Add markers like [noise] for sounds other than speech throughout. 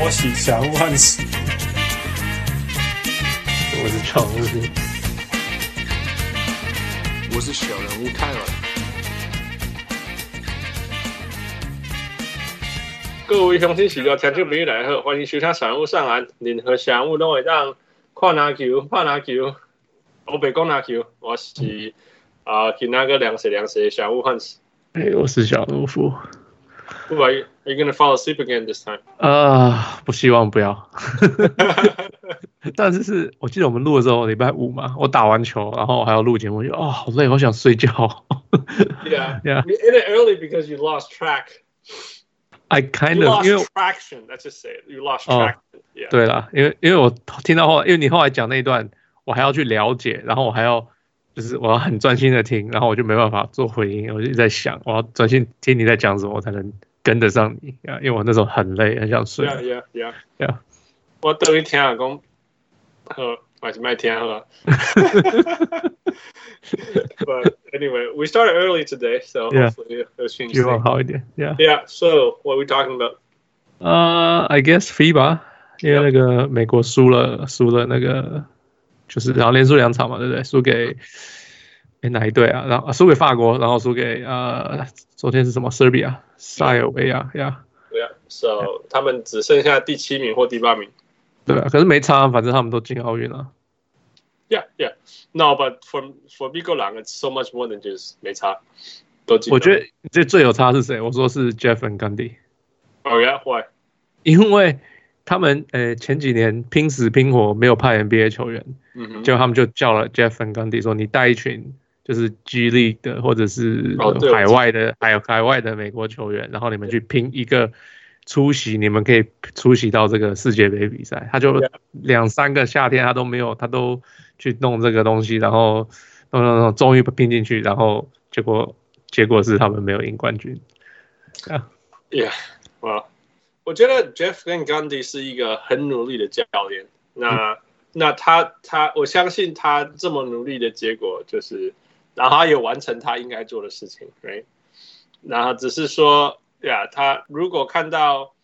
波喜小人物汉斯，我是常务，我是小人物泰尔。各位乡亲喜乐听众朋友来好，欢迎收听小人物上岸，任何小人物都会让看篮球、拍篮球，我别讲篮球，我是啊，给那个两岁两岁的小人物汉斯。哎，我是小人物夫。不，Are you gonna fall asleep again this time？啊，uh, 不希望不要。但是是我记得我们录的时候礼拜五嘛，我打完球，然后还要录节目，就哦好累，好想睡觉。yeah, yeah. You ended early because you lost track. I kind you of lost 因为 traction. Let's just say you lost traction.、Oh, yeah. 对啦，因为因为我听到后来，因为你后来讲那一段，我还要去了解，然后我还要就是我要很专心的听，然后我就没办法做回应，我就在想，我要专心听你在讲什么，我才能。跟得上你啊，因为我那时候很累，很想睡。Yeah, yeah, yeah, yeah. 我等于听啊，讲，好，还是卖听好。But anyway, we started early today, so hopefully it'll change. 希望好一点。Yeah, yeah. So what are we talking about? Uh, I guess FIBA，因为那个美国输了，输了那个，就是然后连输两场嘛，对不对？输给。哎，哪一队啊？然后输给法国，然后输给呃，昨天是什么？Serbia，塞尔维亚呀。对啊，So 他们只剩下第七名或第八名。对啊，可是没差，反正他们都进奥运了。Yeah, yeah. No, but for for Bigo 狼，it's so much more than just 没差，都进。我觉得这最有差是谁？我说是 Jeff Van Gundy。Oh yeah, why？因为他们呃前几年拼死拼活没有派 NBA 球员，结果他们就叫了 Jeff Van Gundy 说：“你带一群。”就是 G League 的，或者是海外的，还有海外的美国球员，然后你们去拼一个出席，你们可以出席到这个世界杯比赛。他就两三个夏天他都没有，他都去弄这个东西，然后弄弄弄，终于拼进去，然后结果结果是他们没有赢冠军。啊，Yeah，哇，我觉得 Jeff Van Gundy 是一个很努力的教练。那、嗯、那他他，我相信他这么努力的结果就是。然后他也完成他应该做的事情，right？然后只是说，呀，他如果看到，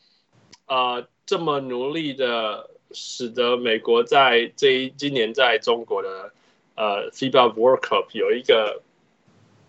呃，这么努力的，使得美国在这一今年在中国的呃 FIBA World Cup 有一个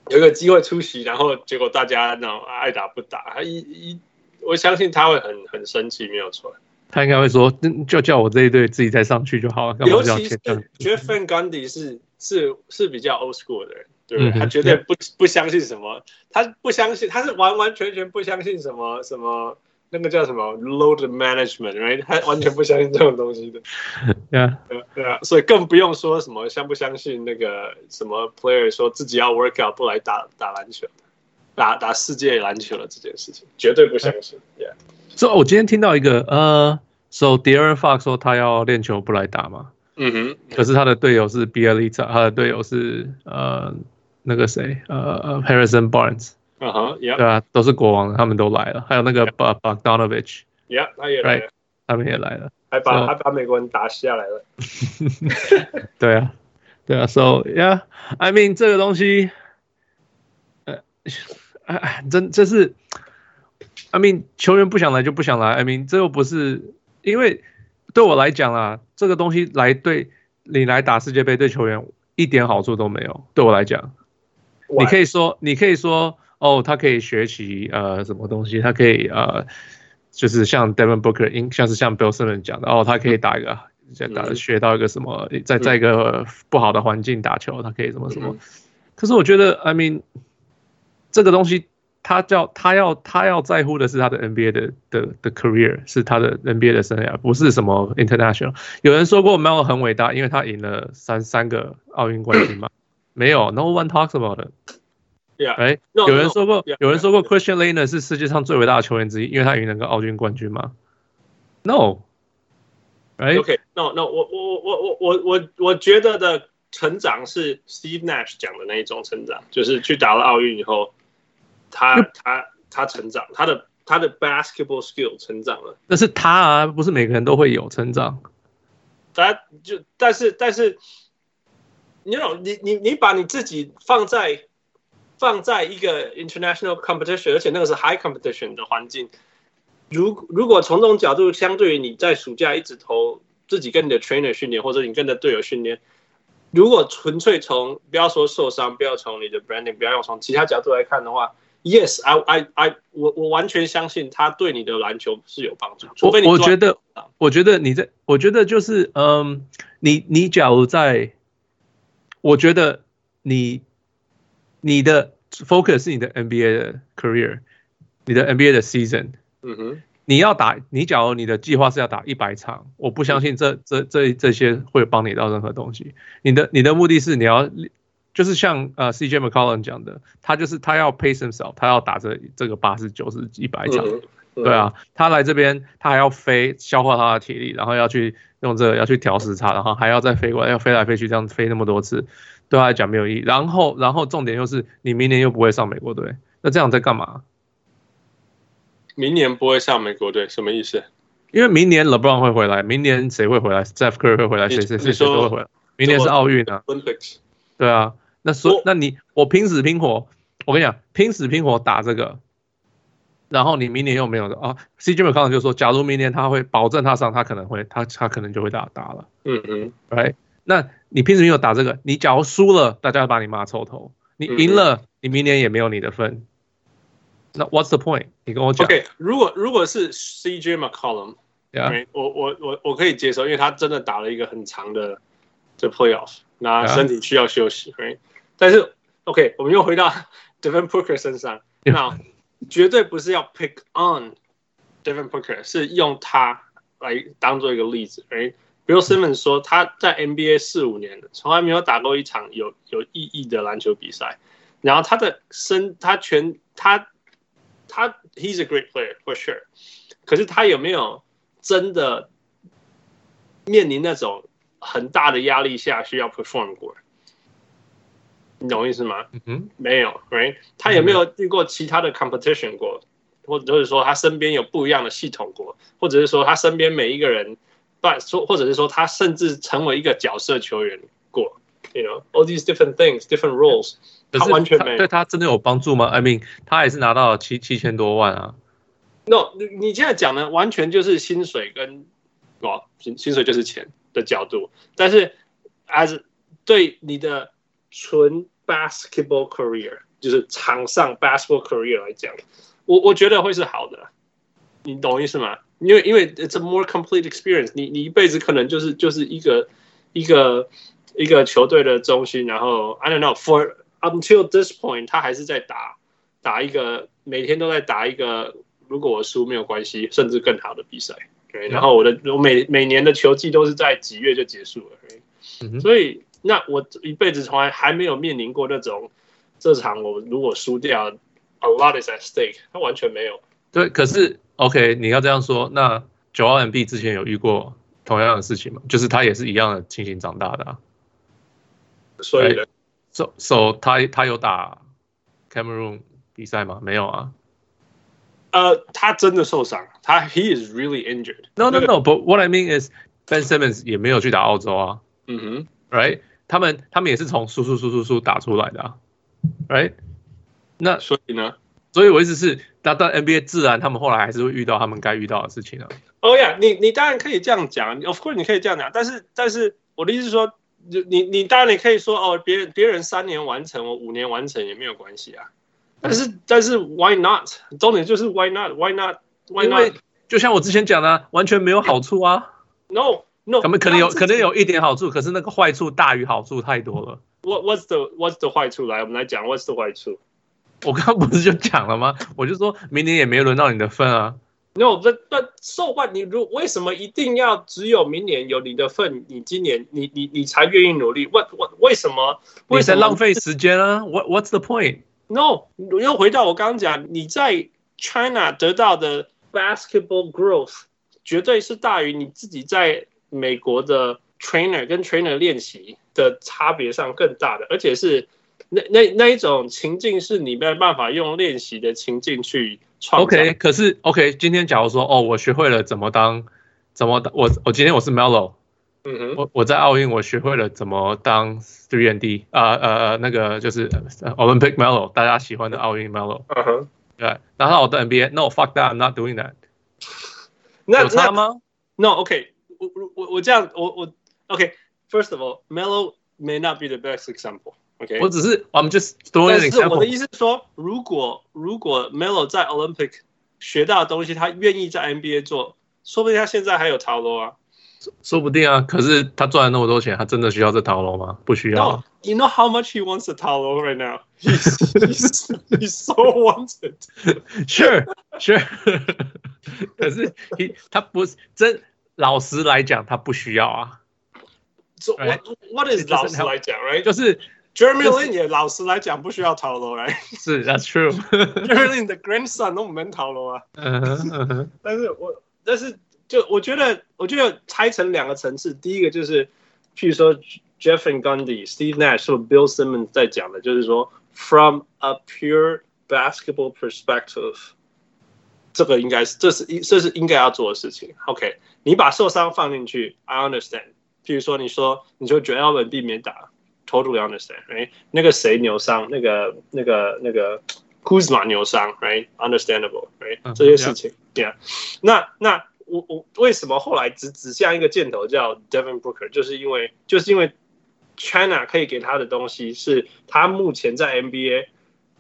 有一个机会出席，然后结果大家那种爱打不打，他一一，我相信他会很很生气，没有错。他应该会说，就叫我这一队自己再上去就好了。尤其是 Jeff Van Gundy 是是是比较 old school 的人。对，对，他绝对不不相信什么，他不相信，他是完完全全不相信什么什么那个叫什么 load management，right？他完全不相信这种东西的。[laughs] 对啊，对啊，所以更不用说什么相不相信那个什么 player 说自己要 work out 不来打打篮球，打打世界篮球了这件事情，绝对不相信。[laughs] Yeah。所以，我今天听到一个呃，so De'Aaron Fox 说他要练球不来打嘛。嗯哼。可是他的队友是 Bjelica，他的队友是呃。那个谁，呃呃，Harrison Barnes，啊哈，对啊，都是国王，他们都来了，还有那个 Bogdanovic，Yeah，他也来了，他们也来了，还把还把美国人打下来了，[laughs] 对啊，对啊，So yeah，I mean 这个东西，呃，哎，真这是，I mean 球员不想来就不想来，I mean 这又不是，因为对我来讲啊，这个东西来对你来打世界杯对球员一点好处都没有，对我来讲。你可以说，你可以说，哦，他可以学习呃什么东西，他可以呃，就是像 Devin Booker，像是像 Bill Simmons 讲的，哦，他可以打一个，打学到一个什么，在在一个不好的环境打球，他可以什么什么。可是我觉得，I mean，这个东西，他叫他要他要在乎的是他的 NBA 的的的 career，是他的 NBA 的生涯，不是什么 international。有人说过 Melo 很伟大，因为他赢了三三个奥运冠军嘛。没有，No one talks about it。Yeah，哎，有人说过，有人说过，Christian Laettner 是世界上最伟大的球员之一，因为他赢了个奥运冠军嘛？No。哎，OK，No，No，我我我我我我我觉得的成长是 Steve Nash 讲的那一种成长，就是去打了奥运以后，他他他成长，他的他的 basketball skill 成长了。但是他啊，不是每个人都会有成长。他就但是但是。你你你你把你自己放在放在一个 international competition，而且那个是 high competition 的环境，如如果从这种角度，相对于你在暑假一直投自己跟你的 trainer 训练，或者你跟着队友训练，如果纯粹从不要说受伤，不要从你的 branding，不要用从其他角度来看的话，Yes，I I I 我我完全相信他对你的篮球是有帮助。除非你我觉得，我觉得你在，我觉得就是嗯，你你假如在，我觉得你你的 focus 是你的 NBA 的 career，你的 NBA 的 season。嗯哼，你要打，你假如你的计划是要打一百场，我不相信这这这这些会帮你到任何东西。你的你的目的是你要，就是像呃 CJ McCollum 讲的，他就是他要 pace himself，他要打这这个八十九十一百场，对啊，他来这边他还要飞消化他的体力，然后要去用这个要去调时差，然后还要再飞过来，要飞来飞去这样飞那么多次，对他来讲没有意义。然后然后重点又是你明年又不会上美国队，那这样在干嘛？明年不会上美国队，什么意思？因为明年 LeBron 会回来，明年谁会回来？Steph Curry 会回来，谁谁谁谁都会回来。明年是奥运啊，对啊。那说，那你我拼死拼活，我跟你讲，拼死拼活打这个，然后你明年又没有的啊。CJ McCollum 就说，假如明年他会保证他上，他可能会，他他可能就会打打了。嗯嗯，Right？那你拼死拼活打这个，你假如输了，大家把你骂臭头；你赢了，你明年也没有你的份。那 What's the point？你跟我讲。OK，如果如果是 CJ McCollum，yeah. 我我我我可以接受，因为他真的打了一个很长的这 Playoff，那身体需要休息。Yeah. 但是 OK，我们又回到 Devin Booker 身上，那、yeah. 绝对不是要 pick on Devin Booker，是用他来当做一个例子。哎，Bill Simmons 说他在 NBA 四五年了，从来没有打过一场有有意义的篮球比赛，然后他的身，他全他。他 He's a great player for sure，可是他有没有真的面临那种很大的压力下需要 perform 过？你懂我意思吗？嗯哼，没有，right？他有没有遇过其他的 competition 过？或者是说他身边有不一样的系统过？或者是说他身边每一个人，办说，或者是说他甚至成为一个角色球员过？You know all these different things, different roles. 他完全没对他真的有帮助吗？I mean，他也是拿到了七七千多万啊。No，你你现在讲的完全就是薪水跟哦薪薪水就是钱的角度，但是 as 对你的纯 basketball career，就是场上 basketball career 来讲，我我觉得会是好的。你懂我意思吗？因为因为 it's a more complete experience 你。你你一辈子可能就是就是一个一个一个球队的中心，然后 I don't know for Until this point，他还是在打打一个每天都在打一个，如果我输没有关系，甚至更好的比赛。对，然后我的我每每年的球季都是在几月就结束了。嗯、所以那我一辈子从来还没有面临过那种这场我如果输掉，a lot is at stake，他完全没有。对，可是 OK，你要这样说，那九二 MB 之前有遇过同样的事情吗？就是他也是一样的情形长大的啊。所以呢。So so 他他有打 Cameroon 比赛吗？没有啊。呃，他真的受伤，他 He is really injured. No no no. But what I mean is Ben Simmons 也没有去打澳洲啊。嗯哼，Right？他们他们也是从输输输输输打出来的啊。Right？那所以呢？所以我意思是，那到 NBA 自然他们后来还是会遇到他们该遇到的事情啊。哦呀，你你当然可以这样讲，Of course 你可以这样讲，但是但是我的意思是说。就你你当然你可以说哦，别人别人三年完成，我五年完成也没有关系啊。但是但是 why not？重点就是 why not？why not？why not？就像我之前讲的，完全没有好处啊。No no，他们可能有可能有一点好处，可是那个坏处大于好处太多了。What what's the what's the 坏处？来，我们来讲 what's the 坏处。我刚刚不是就讲了吗？[laughs] 我就说明年也没轮到你的份啊。No，那那 so what？你如为什么一定要只有明年有你的份？你今年你你你才愿意努力？What what？为什么？为什么浪费时间啊？What what's the point？No，又回到我刚刚讲，你在 China 得到的 basketball growth 绝对是大于你自己在美国的 trainer 跟 trainer 练习的差别上更大的，而且是那那那一种情境是你没有办法用练习的情境去创。OK，可是 OK，今天假如说哦，我学会了怎么当，怎么当我我今天我是 Melo，嗯哼，我我在奥运我学会了怎么当 Three and D，啊呃呃那个就是 Olympic Melo，大家喜欢的奥运 Melo，嗯哼，对，然后我的 NBA，No fuck that，I'm not doing that。那有差吗？No，OK，、okay, 我我我我这样，我我 OK，First、okay, of all，Melo may not be the best example。OK，我只是我们 just throwing an example。但是我的意思是说，如果如果 Melo 在 Olympic 学到的东西，他愿意在 NBA 做，说不定他现在还有套路啊。说不定啊，可是他赚了那么多钱，他真的需要这套路吗？不需要。No, you know how much he wants the 套路 right now? He's, he's, he's so wanted. Sure, sure. 可是 he 他不是真， 老实来讲，他不需要啊。So what what is 老实来讲，right？就是 Jeremy Lin 也老实来讲不需要套路，right？是，That's true。Jeremy Lin 的 grandson 都没套路啊。但是我但是。就我觉得，我觉得拆成两个层次。第一个就是，譬如说 Jeff Van Gundy、Steve Nash 或 Bill Simmons 在讲的，就是说，from a pure basketball perspective，这个应该是，这是应，这是应该要做的事情。OK，你把受伤放进去，I understand。譬如说，你说，你说 Joel 避免打，totally understand。哎，那个谁扭伤，那个那个那个 Kuzma 扭伤，right？Understandable，right？、Right? 这些事情，Yeah。那那。我我为什么后来只指向一个箭头叫 Devin Booker，就是因为就是因为 China 可以给他的东西是他目前在 NBA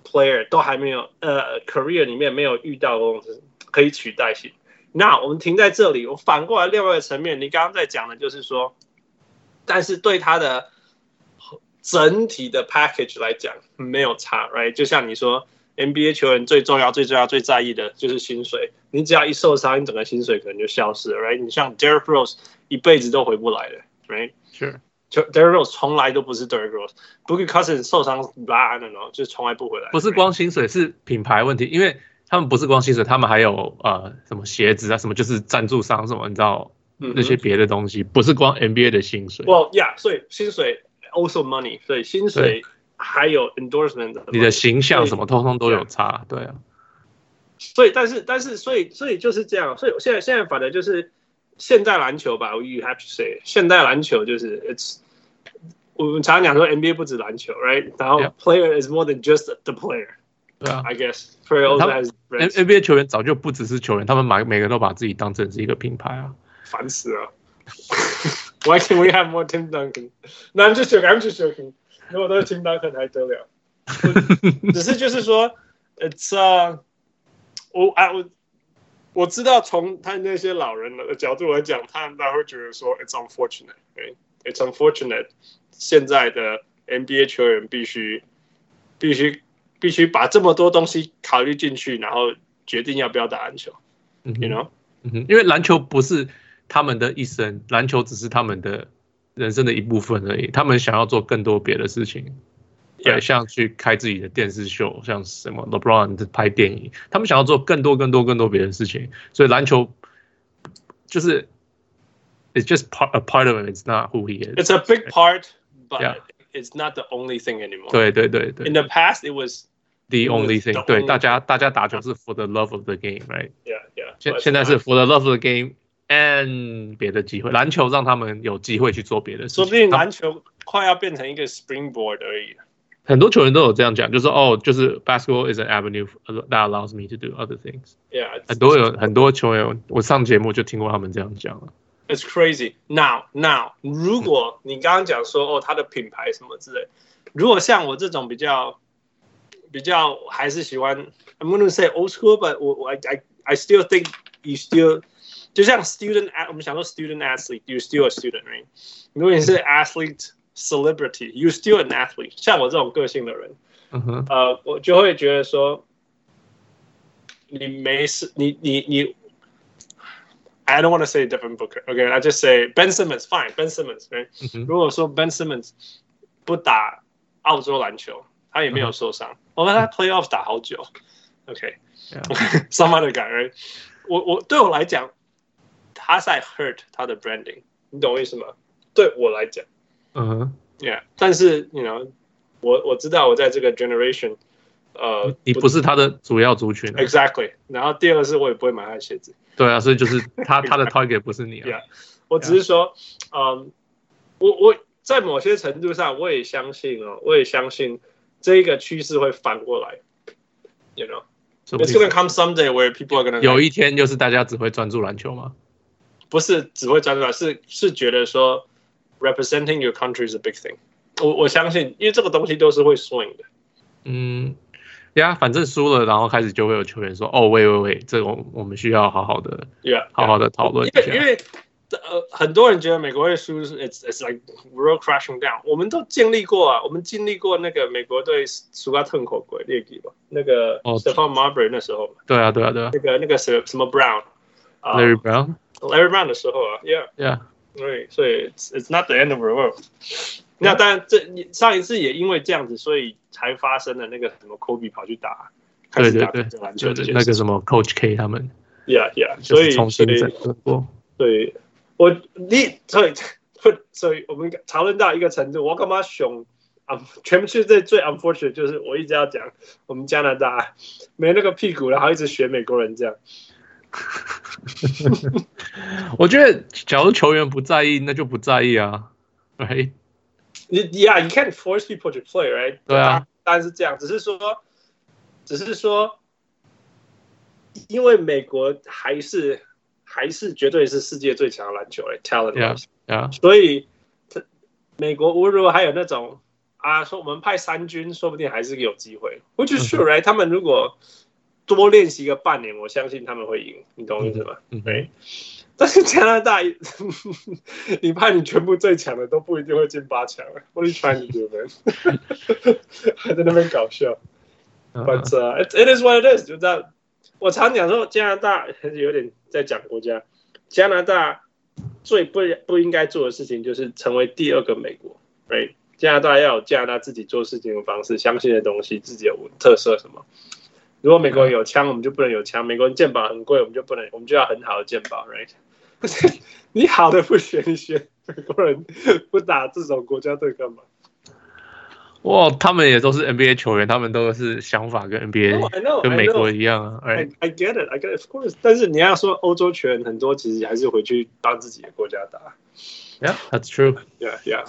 player 都还没有呃 career 里面没有遇到过可以取代性。那我们停在这里，我反过来另外一个层面，你刚刚在讲的就是说，但是对他的整体的 package 来讲没有差，right？就像你说。NBA 球员最重要、最重要、最在意的就是薪水。你只要一受伤，你整个薪水可能就消失了，right？你像 Derrick Rose 一辈子都回不来的，right？是，就 Derrick Rose 从来都不是 Derrick Rose，Boogie Cousins 受伤，blah no no，就从来不回来。不是光薪水，是品牌问题，因为他们不是光薪水，他们还有呃什么鞋子啊，什么就是赞助商什么，你知道那些别的东西，不是光 NBA 的薪水。Well yeah，所以薪水 also money，所以薪水。还有 endorsement，你的形象什么通通都有差，对啊。所以，但是，但是，所以，所以就是这样。所以，现在，现在反正就是现代篮球吧。You have to say，现代篮球就是 it's。我们常常讲说 NBA 不止篮球，right？然后 player is more than just the player。对啊，I guess player also has。NBA 球员早就不只是球员，他们每每个人都把自己当成是一个品牌啊。烦死了。Why can't [laughs] we have more Tim Duncan？No, I'm just joking. I'm just joking. 如果都是清单，可能还得了。只是就是说，It's [laughs] 啊，我啊我我知道从他那些老人的角度来讲，他们会觉得说，It's unfortunate，It's unfortunate。现在的 NBA 球员必须必须 必须把这么多东西考虑进去，然后决定要不要打篮球。You know，因为篮球不是他们的一生，篮球只是他们的。人生的一部分而已，他们想要做更多别的事情，对.像去开自己的电视秀，像什么 LeBron 拍电影，他们想要做更多、更多、更多别的事情。所以篮球就是，it's just part a part of it. It's not who he is. It's a big part, but yeah. it's not the only thing anymore. 对对对对。In the past, it was the only thing. 对，大家大家打球是 for the love of the game, right? Yeah, yeah. 现现在是 for the love of the game. and 别的机会，篮球让他们有机会去做别的事情。说不定篮球快要变成一个 springboard 而已。很多球员都有这样讲，就是哦，就是 basketball is an avenue that allows me to do other things。Yeah，很多有很多球员，我上节目就听过他们这样讲了。 It's crazy. Now, now，如果你刚刚讲说哦，他的品牌什么之类，如果像我这种比较比较还是喜欢，I'm gonna say old school，but 我我 I I I still think you still 就像 student，我们想说 student athlete，you still a student，right？如果你是 athlete celebrity，you still an athlete。像我这种个性的人，嗯哼，呃，我就会觉得说，你没事，你你你 ，I don't want to say Devin Booker，OK？I just say Ben Simmons，fine，Ben Simmons，right？如果说 Ben Simmons 不打澳洲篮球，他也没有受伤，我看他 playoff 打好久，OK？Some other guy，right？我我对我来讲。他在 hurt 他的 branding，你懂我意思吗？对我来讲，嗯哼，yeah，但是，you know，我我知道我在这个 generation， 呃，你不是他的主要族群，exactly。然后第二个是我也不会买他的鞋子，对啊，所以就是他 [laughs] 他的 target 不是你啊，yeah, 我只是说，嗯，我我在某些程度上我也相信哦，我也相信这一个趋势会反过来，you know。It's gonna come someday where people are gonna 有一天就是大家只会专注篮球吗？不是只会专注，是是觉得说 representing your country is a big thing。我我相信，因为这个东西都是会 swing 的。嗯，呀，反正输了，然后开始就会有球员说：“哦，喂喂喂，这个我们需要好好的，yeah, 好好的讨论一下。”因为因为呃，很多人觉得美国会输，it's it's like world crashing down。我们都经历过啊，我们经历过那个美国队输到吞口鬼裂地吧？那个 Stephon Marbury 那时候。对啊，对啊，对啊。那个那个什什么 Brown，Larry Brown，Larry Brown 的时候啊，Yeah，Yeah。对，所以 it's it's not the end of the world。那当然，这上一次也因为这样子，所以才发生了那个什么 Kobe 跑去打，对对对，就那个什么 Coach K 他们，Yeah Yeah，所以重新整合过，对。我你所以所以我们讨论到一个程度，我干嘛熊啊？全世界最 unfortunate 就是我一直要讲，我们加拿大没那个屁股，然后一直学美国人这样。[laughs] 我觉得，假如球员不在意，那就不在意啊，right？你 Yeah，you can't force people to play，right？对啊，但是这样，只是说，只是说，因为美国还是。还是绝对是世界最强的篮球诶，talent，yeah, yeah. 所以美国如果还有那种啊，说我们派三军，说不定还是有机会。Which is true，right？他们如果多练习个半年，我相信他们会赢。你懂我意思吗？对、mm。Hmm. 但 [laughs] 是加拿大，你怕你全部最强的都不一定会进八强。What are you trying to do, man？[laughs] 还在那边搞笑。But、uh, it, it is what it is，就这样。我常讲说，加拿大还是有点在讲国家。加拿大最不不应该做的事情就是成为第二个美国。Right？加拿大要有加拿大自己做事情的方式，相信的东西，自己有特色什么。如果美国人有枪，我们就不能有枪；美国人鉴宝很贵，我们就不能，我们就要很好的鉴宝。Right？你好的不学，一学美国人不打这种国家队干嘛？哇，他们也都是 NBA 球员，他们都是想法跟 NBA、oh, know, 跟美国一样啊。I, I get it, I get it, of course。但是你要说欧洲球员很多，其实还是回去帮自己的国家打。Yeah, that's true. Yeah, yeah。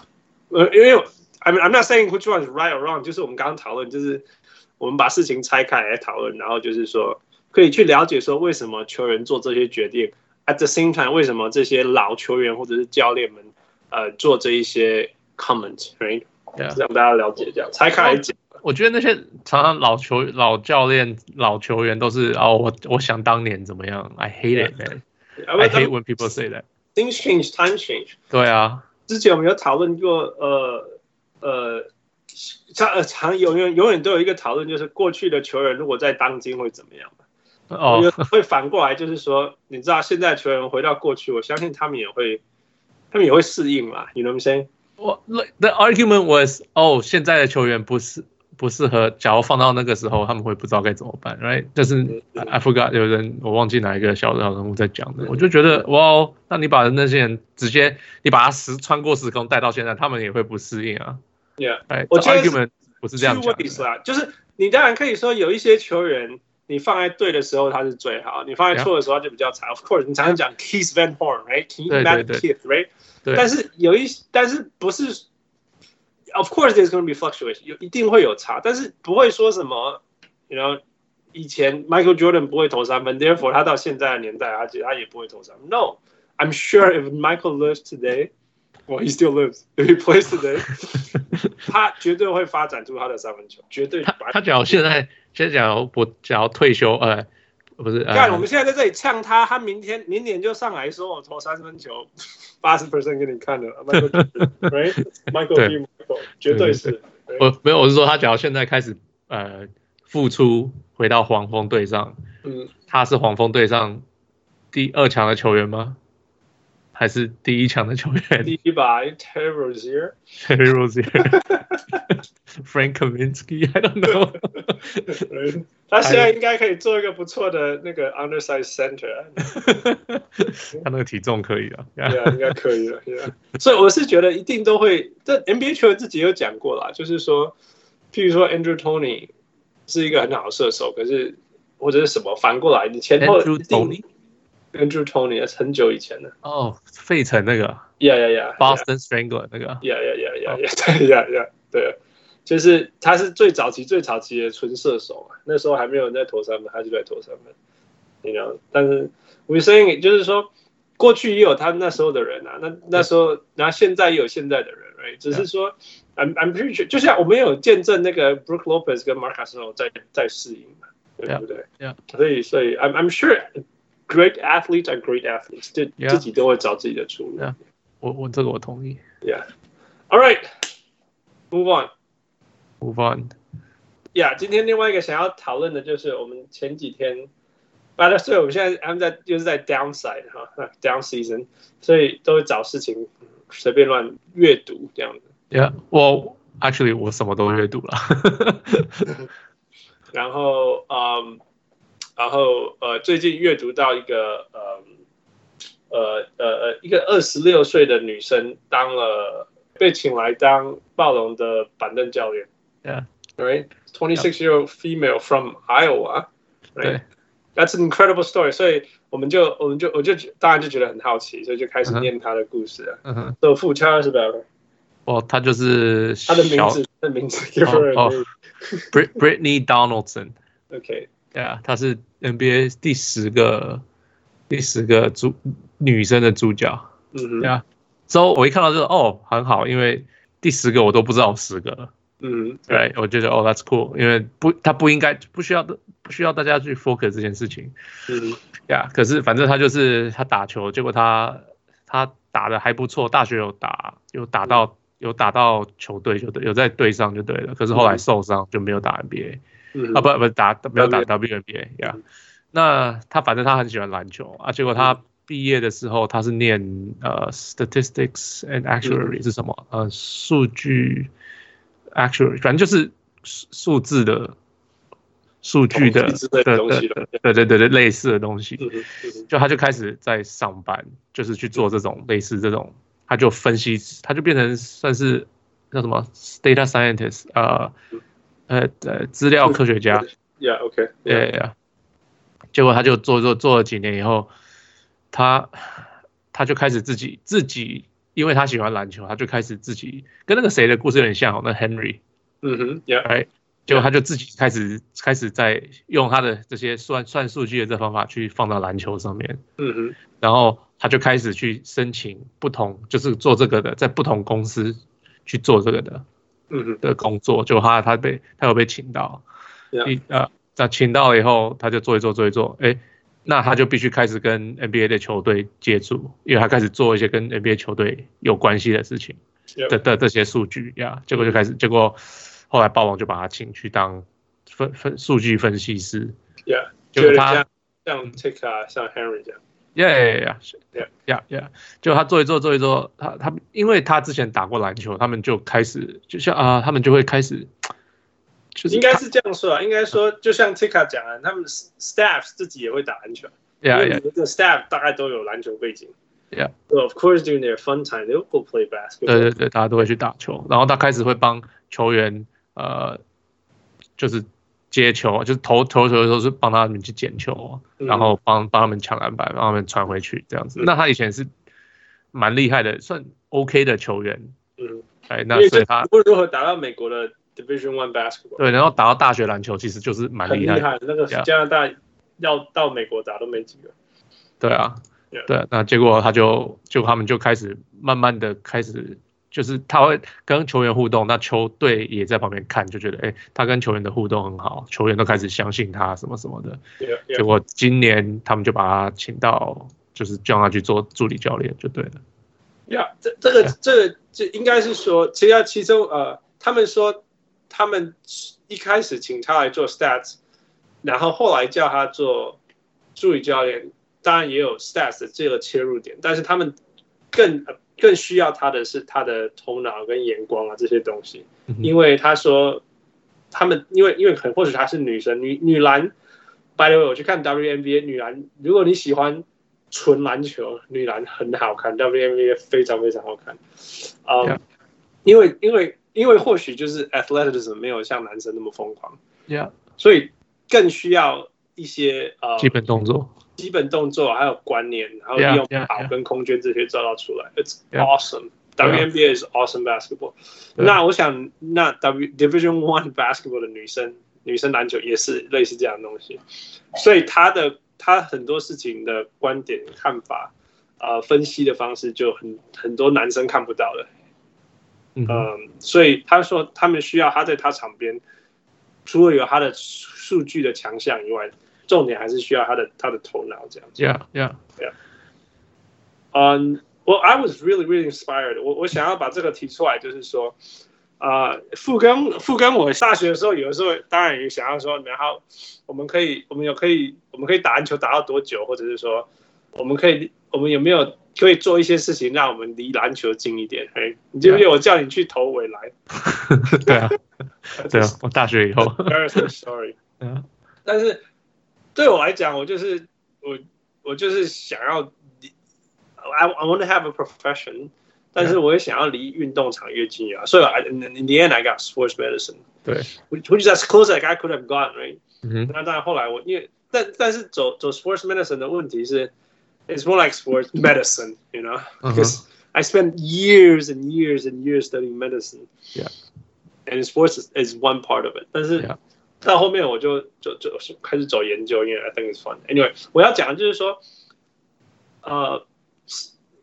呃，因为 I'm I'm not saying which one is right or wrong，就是我们刚刚讨论，就是我们把事情拆开来讨论，然后就是说可以去了解说为什么球员做这些决定。At the same time，为什么这些老球员或者是教练们呃做这一些 comment，right？让.大家了解这样，才开始讲。我觉得那些常常老球、老教练、老球员都是哦，我我想当年怎么样？I hate it, man. Yeah. I hate when people say that. Things change, time change. 对啊，之前我们有讨论过，呃呃，常常永远永远都有一个讨论，就是过去的球员如果在当今会怎么样哦，oh. 会反过来，就是说，你知道现在球员回到过去，我相信他们也会，他们也会适应嘛。You know what I'm saying? 我 the argument was，哦，现在的球员不适不适合，假如放到那个时候，他们会不知道该怎么办，right？就是 I forgot 有人我忘记哪一个小小人物在讲的，我就觉得哇哦，那你把那些人直接你把他时穿过时空带到现在，他们也会不适应啊。Yeah，哎，我觉得不是这样讲，就是你当然可以说有一些球员，你放在对的时候它是最好，你放在错的时候它就比较差。Of course，你常常讲 Keith Van Horn，right？Keith Van Keith，right？对但是有一，但是不是？Of course, there's going to be fluctuation，有一定会有差，但是不会说什么，you know，以前 Michael Jordan 不会投三分，therefore 他到现在的年代，而且他也不会投三分。No，I'm sure if Michael lives today，well he still lives，if he plays today，[laughs] 他绝对会发展出他的三分球，绝对。他他假如现在，现在假如不假如退休，呃。不是，看我们现在在这里呛他，他明天明年就上来说我投三分球八十 percent 给你看了，Michael，Michael，[laughs] 绝对是。我没有，我是说他只要现在开始呃复出回到黄蜂队上，嗯，他是黄蜂队上第二强的球员吗？还是第一强的球员？第一把 Terry Rozier，Terry Rozier，Frank [laughs] Kaminsky，I don't know。[laughs] 他现在应该可以做一个不错的那个 undersized center。[laughs] 他那个体重可以啊，对啊，应该可以了。所以我是觉得一定都会，这 NBA 球员自己有讲过啦，就是说，譬如说 Andrew Toney 是一个很好的射手，可是或者是什么反过来，你前后 Andrew Toney 是很久以前的哦，费城那个，Yeah Yeah Yeah，Boston Strangler 那个，Yeah Yeah Yeah Yeah Yeah，对 Yeah Yeah 对。就是他是最早期、最早期的纯射手啊，那时候还没有人在投三分，他就在投三分，你知道？但是 we saying 就是说，过去也有他那时候的人啊，那那时候，然后现在也有现在的人，right？只是说，I'm I'm pretty sure，就像我们有见证那个 Brook Lopez 跟 Marc Gasol 在在适应嘛，对不对？Yeah. 所以所以 I'm I'm sure great athletes are great athletes，就自己都会找自己的出路。Yeah. 我我这个我同意。Yeah，all right，move on，move on。Yeah，今天另外一个想要讨论的就是我们前几天。啊，所以我们现在他们在又是在 downside 哈，down season，所以都会找事情随便乱阅读这样子。Yeah，我 actually 我什么都阅读了。然后嗯， [laughs] 然后呃，最近阅读到一个呃呃呃呃一个二十六岁的女生当了被请来当暴龙的板凳教练。Yeah，right，twenty six year old female from Iowa。Right. That's an incredible story，所以我们就我们就我就当然就觉得很好奇，所以就开始念她的故事啊。嗯哼，都富查是吧？哦，他就是他的名字，她的名字叫哦，Brittany Donaldson。[laughs] OK，对啊，他是 NBA 第十个第十个主女生的主角。嗯哼，对啊。之后我一看到就哦很好，因为第十个我都不知道十个了。嗯，对，我觉得哦，That's cool，因为不，他不应该不需要的，不需要大家去 focus 这件事情。嗯，呀，可是反正他就是他打球，结果他他打的还不错，大学有打有打到有打到球队就对，有在队上就对了。可是后来受伤就没有打 NBA，嗯，啊不不打没有打 WNBA 呀。那他反正他很喜欢篮球啊，结果他毕业的时候他是念呃 Statistics and Actuary 是什么？呃，数据。Actually，反正就是数字的、数据的对对对对对类似的东西。就他就开始在上班，就是去做这种类似这种，他就分析，他就变成算是叫什么 data scientist，呃呃呃资料科学家。Yeah，OK，对呀。结果他就做做做了几年以后，他他就开始自己自己。因为他喜欢篮球，他就开始自己跟那个谁的故事有点像，那 Henry，嗯哼，Yeah，哎，结果他就自己开始开始在用他的这些算算数据的这方法去放到篮球上面，嗯哼，然后他就开始去申请不同，就是做这个的，在不同公司去做这个的，的工作，就他他被他有被请到，一呃，那请到了以后，他就做一做做一做，哎。那他就必须开始跟 NBA 的球队接触，因为他开始做一些跟 NBA 球队有关系的事情的的这些数据呀，结果就开始，结果后来暴龙就把他请去当分分数据分析师，Yeah，就他像 Tika 像 Henry 这样，Yeah，Yeah，Yeah，Yeah，就他做一做做一做，他他因为他之前打过篮球，他们就开始就像啊，他们就会开始。应该是这样说啊，应该说就像 Tika 讲的，他们 staff 自己也会打篮球，因为你的 staff 大概都有篮球背景。Yeah，of course during their fun time they will go play basketball。对对对，大家都会去打球，然后他开始会帮球员呃，就是接球，就是投投球的时候是帮他们去捡球，然后帮帮他们抢篮板，帮他们传回去这样子。那他以前是蛮厉害的，算 OK 的球员。嗯，哎，那所以他无论如何打到美国的。Division One basketball 对，然后打到大学篮球其实就是蛮厉害，厉害。那个加拿大要到美国打都没几个。对啊，对，那结果他就就他们就开始慢慢的开始，就是他会跟球员互动，那球队也在旁边看，就觉得哎，他跟球员的互动很好，球员都开始相信他什么什么的。结果今年他们就把他请到，就是叫他去做助理教练就对了。呀，这这个这个这应该是说，其实其中呃，他们说。他们一开始请他来做 stats，然后后来叫他做助理教练，当然也有 stats 的这个切入点，但是他们更更需要他的是他的头脑跟眼光啊这些东西，因为他说他们因为因为很或许她是女生女女篮，by the way 我去看 WNBA 女篮，如果你喜欢纯篮球，女篮很好看，WNBA 非常非常好看，啊、um, Yeah.，因为因为。因为或许就是 athleticism 没有像男生那么疯狂，Yeah，所以更需要一些呃基本动作、基本动作还有观念，然后利用跑跟空间这些找到出来，It's awesome，WNBA is awesome basketball。那我想，那 W Division One basketball 的女生女生篮球也是类似这样的东西，所以她的她很多事情的观点看法，呃，分析的方式就很很多男生看不到的。嗯、呃，所以他说他们需要他在他场边，除了有他的数据的强项以外，重点还是需要他的他的头脑这样子。Yeah, yeah, yeah. 嗯。我 I was really really inspired 我。我我想要把这个提出来，就是说，啊、呃，傅根傅根，我大学的时候，有的时候当然也想要说，然后我们可以，我们有可以，我们可以打篮球打到多久，或者是说，我们可以，我们有没有可以做一些事情，让我们离篮球近一点？哎，你记不记得我叫你去投未来？[laughs] 对啊，对啊，我大学以后。Sorry，[laughs] 但是对我来讲，我就是我我就是想要。I I want to have a profession，但是我也想要离运动场越近越好。所以 in in the end I got sports medicine。对，which is as close as I could have gotten，right？嗯，那当然后来我因为但但是走走 sports medicine 的问题是，it's more like sports medicine，you [laughs] know？Because I spent years and years and years studying medicine。Yeah，and sports is is one part of it。但是 到后面我就就就开始走研究，因为 I think it's fun。Anyway，我要讲的就是说，呃。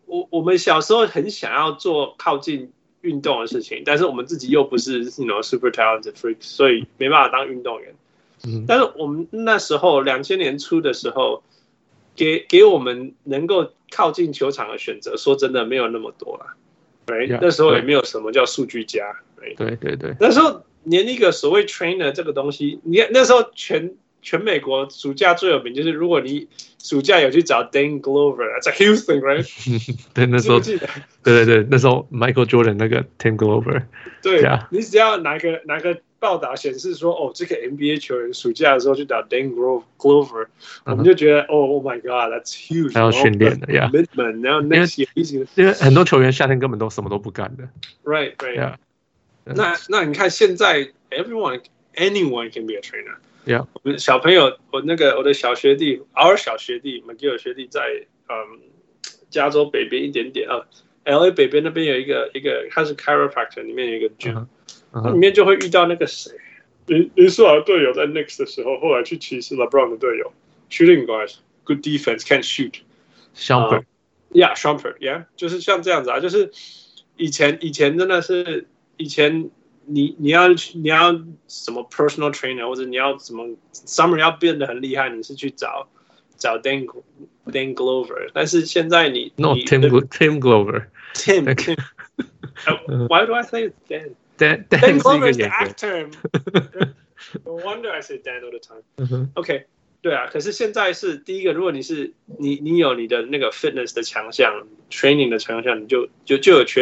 我我们小时候很想要做靠近运动的事情，但是我们自己又不是那种 you know, super talented freak，所以没办法当运动员。嗯，但是我们那时候两千年初的时候，给给我们能够靠近球场的选择，说真的没有那么多了。对，yeah, 那时候也没有什么叫数据家。对对对对，那时候连一个所谓 trainer 这个东西，你看那时候全。全美国暑假最有名就是，如果你暑假有去找 Dan Glover 在 Houston，right？[laughs] 对，那时候，[laughs] 对对对，那时候 Michael Jordan 那个 Dan Glover，[laughs] 对呀，你只要拿个拿个报道显示说，哦，这个 NBA 球员暑假的时候去找 Dan Glover，我们就觉得，哦，Oh my God，that's huge，还要训练的呀。然后那些因为很多球员夏天根本都什么都不干的，right，right。那那你看现在，everyone anyone can be a trainer。Yeah. 我们小朋友，我那个我的小学弟，our 小学弟，McGill 学弟在嗯加州北边一点点啊，LA 北边那边有一个一个，他是 chiropractor，里面有一个 gym，、uh huh. 里面就会遇到那个谁，林林书豪的队友在 Knicks 的时候，后来去骑士 LeBron 的队友，shooting guards，good defense，can shoot，Shumpert，yeah，Shumpert，yeah，就是像这样子啊，就是以前以前真的是 以前。你你要你要什么 personal trainer 或者你要什么 summer 要变得很厉害，你是去找找 Dan Dan Glover，但是现在你 no 你 Tim Tim Glover Tim Tim why do I say Dan Dan Dan Glover is the actor no wonder I say Dan all the time OK 对啊，可是现在是第一个，如果你是你你有你的那个 fitness 的强项 training 的强项，你就就就有球